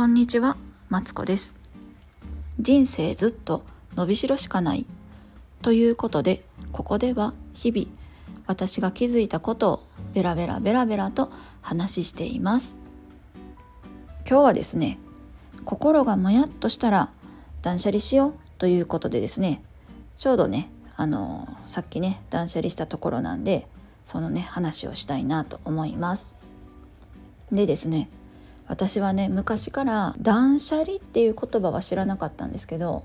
こんにちは、マツコです。人生ずっと伸びしろしかないということで、ここでは日々私が気づいたことをベラベラベラベラと話しています。今日はですね、心がもやっとしたら断捨離しようということでですね、ちょうどね、あのさっきね断捨離したところなんで、そのね話をしたいなと思います。でですね私はね昔から断捨離っていう言葉は知らなかったんですけど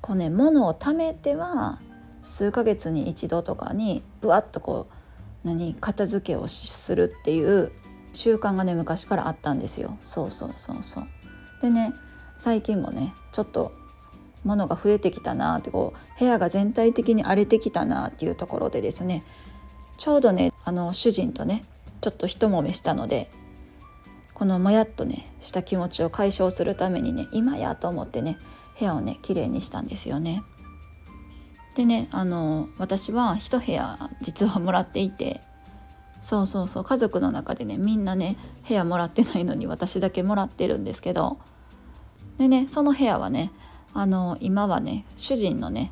こうね物を貯めては数ヶ月に一度とかにぶわっとこう何片付けをするっていう習慣がね昔からあったんですよ。そうそうそうそう。でね最近もねちょっと物が増えてきたなってこう部屋が全体的に荒れてきたなっていうところでですねちょうどねあの主人とねちょっと一揉めしたのでこのもやっとねした気持ちを解消するためにね今やと思ってね部屋をね綺麗にしたんですよね。でねあの私は一部屋実はもらっていてそうそうそう家族の中でねみんなね部屋もらってないのに私だけもらってるんですけどでねその部屋はねあの今はね主人のね、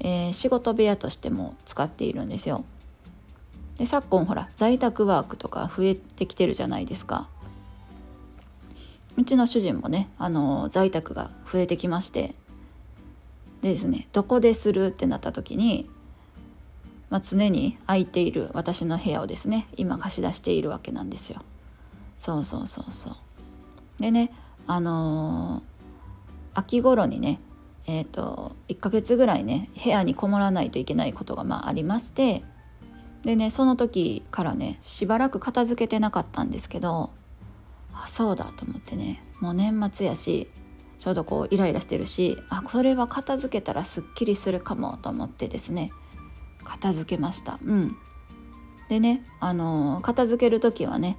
えー、仕事部屋としても使っているんですよ。で昨今ほら在宅ワークとか増えてきてるじゃないですか。うちの主人もねあの在宅が増えてきましてでですねどこでするってなった時に、まあ、常に空いている私の部屋をですね今貸し出しているわけなんですよ。そうそうそうそうでねあのー、秋頃にねえーと、と1ヶ月ぐらいね部屋にこもらないといけないことがまあありましてでねその時からねしばらく片付けてなかったんですけどあそうだと思ってね。もう年末やしちょうどこうイライラしてるしあこれは片付けたらすっきりするかもと思ってですね。片付けました。うん。でねあの、片付ける時はね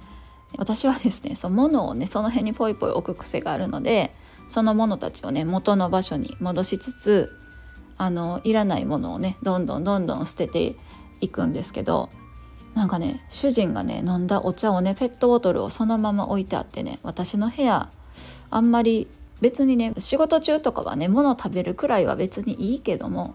私はですねその物をねその辺にポイポイ置く癖があるのでそのものたちをね元の場所に戻しつつあのいらないものをねどんどんどんどん捨てていくんですけどなんかね主人がね飲んだお茶をねペットボトルをそのまま置いてあってね私の部屋あんまり別にね仕事中とかはね物食べるくらいは別にいいけども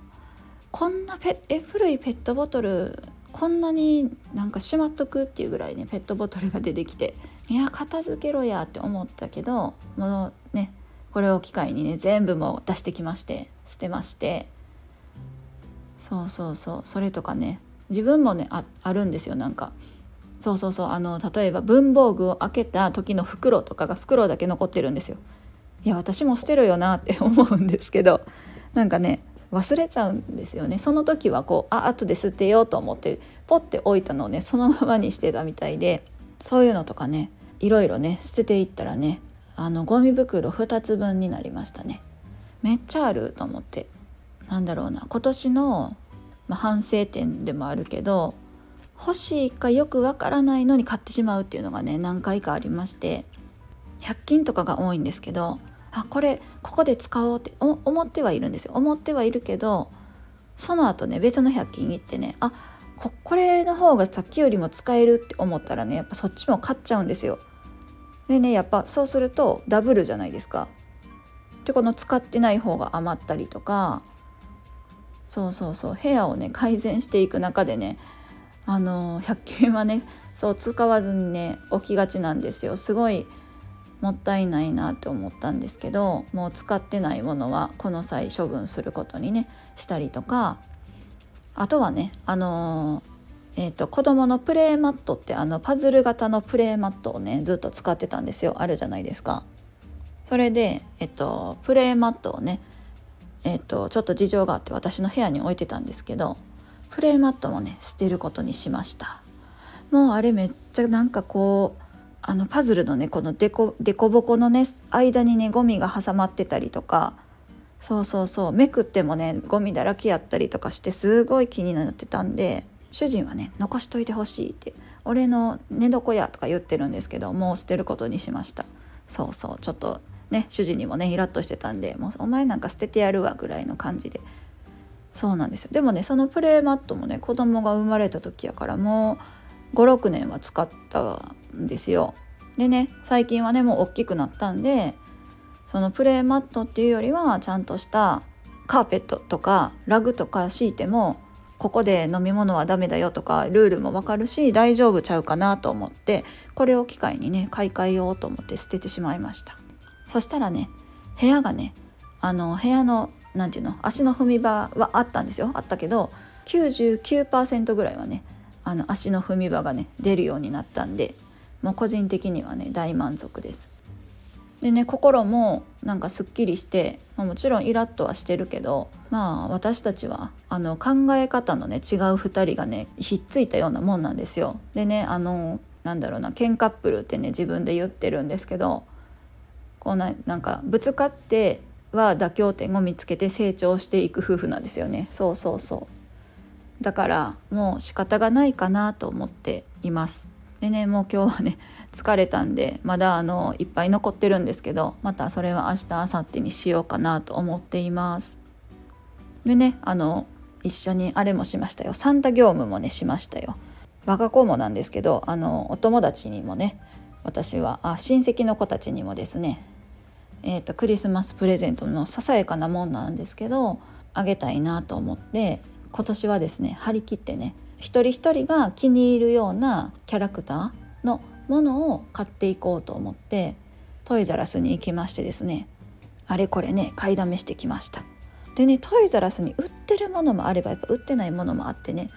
こんなペえ古いペットボトルこんなになんかしまっとくっていうぐらいねペットボトルが出てきていや片付けろやって思ったけどもうねこれを機会にね全部もう出してきまして捨てましてそうそうそうそれとかね自分もねああるんですよなんか。そうそうそうあの例えば文房具を開けた時の袋とかが袋だけ残ってるんですよ。いや私も捨てるよなって 思うんですけどなんかね忘れちゃうんですよね。その時はこうあ後で捨てようと思ってポッて置いたのをねそのままにしてたみたいでそういうのとかねいろいろね捨てていったらねあのゴミ袋2つ分になりましたね。めっちゃあると思って。なんだろうな今年のまあ、反省点でもあるけど欲しいかよくわからないのに買ってしまうっていうのがね何回かありまして100均とかが多いんですけどあこれここで使おうって思ってはいるんですよ思ってはいるけどその後ね別の100均行ってねあここれの方がさっきよりも使えるって思ったらねやっぱそっちも買っちゃうんですよ。でねやっぱそうするとダブルじゃないですか。でこの使ってない方が余ったりとかそうそうそう部屋をね改善していく中でねあの100均はねそう使わずにね置きがちなんですよすごいもったいないなって思ったんですけどもう使ってないものはこの際処分することにねしたりとかあとはねあのえーと、子供のプレーマットってあのパズル型のプレーマットをねずっと使ってたんですよあるじゃないですか。それで、えっと、プレーマットをねえっ、とちょっと事情があって私の部屋に置いてたんですけどプレイマットもね捨てることにしました。もうあれめっちゃなんかこうあのパズルのねこのデコデコボコのね間にねゴミが挟まってたりとかそうそうそうめくってもねゴミだらけやったりとかしてすごい気になってたんで主人はね残しといてほしいって俺の寝床やとか言ってるんですけどもう捨てることにしました。そうそうちょっとね主人にもねイラッとしてたんでもうお前なんか捨ててやるわぐらいの感じで。そうなんですよ。でもねそのプレーマットもね子供が生まれた時やからもう56年は使ったんですよ。でね最近はねもう大きくなったんでそのプレーマットっていうよりはちゃんとしたカーペットとかラグとか敷いてもここで飲み物はダメだよとかルールもわかるし大丈夫ちゃうかなと思ってこれを機会にね買い替えようと思って捨ててしまいました。そしたらね部屋がねあの部屋の何て言うの足の踏み場はあったんですよあったけど99%ぐらいはねあの足の踏み場がね出るようになったんでもう個人的にはね大満足ですでね心もなんかすっきりしてもちろんイラッとはしてるけどまあ私たちはあの考え方のね違う2人がねひっついたようなもんなんですよ。でねあのなんだろうなケンカップルってね自分で言ってるんですけどこうななんかぶつかっては妥協点を見つけて成長していく夫婦なんですよね。そうそうそう。だからもう仕方がないかなと思っています。でねもう今日はね 疲れたんでまだあのいっぱい残ってるんですけどまたそれは明日明後日にしようかなと思っています。でねあの一緒にあれもしましたよ。サンタ業務もねしましたよ。我が子もなんですけどあのお友達にもね私はあ親戚の子たちにもですねえーと、クリスマスプレゼントのささやかなもんなんですけどあげたいなと思って今年はですね張り切ってね一人一人が気に入るようなキャラクターのものを買っていこうと思ってトイザラスに行きましてですねあれこれね買いだめしてきました。でねトイザラスに売ってるものもあればやっぱ売ってないものもあってね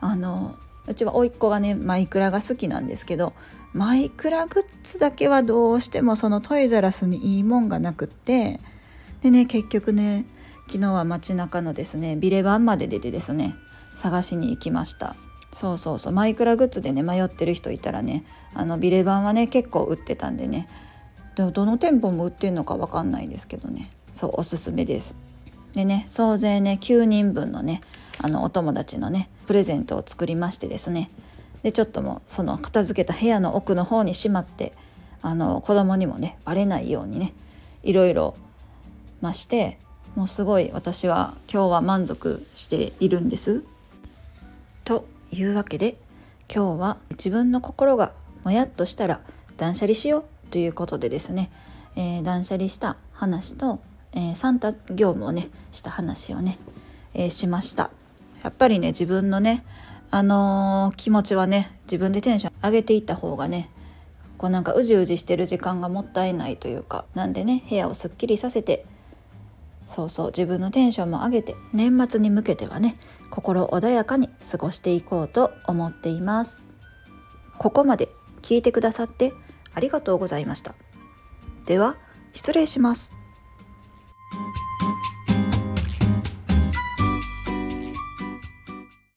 あのうちは甥っ子がねマイクラが好きなんですけどマイクラグッズだけはどうしてもそのトイザラスにいいもんがなくってでね結局ね昨日は街中のですねビレバンまで出てですね探しに行きました。そうそうそうマイクラグッズでね迷ってる人いたらねあのビレバンはね結構売ってたんでねどの店舗も売ってるのか分かんないですけどね。そうおすすめです。でね総勢ね9人分のねあのお友達のねプレゼントを作りましてですね。でちょっともうその片付けた部屋の奥の方にしまってあの子供にもねバレないようにねいろいろましてもうすごい私は今日は満足しているんです。というわけで今日は自分の心がもやっとしたら断捨離しようということでですね、えー、断捨離した話と、えー、サンタ業務をねした話をね、えー、しました。やっぱりね自分のねあのー、気持ちはね自分でテンション上げていった方がねこうなんかうじうじしてる時間がもったいないというかなんでね部屋をすっきりさせてそうそう自分のテンションも上げて年末に向けてはね心穏やかに過ごしていこうと思っています。ここまで聞いてくださってありがとうございました。では失礼します。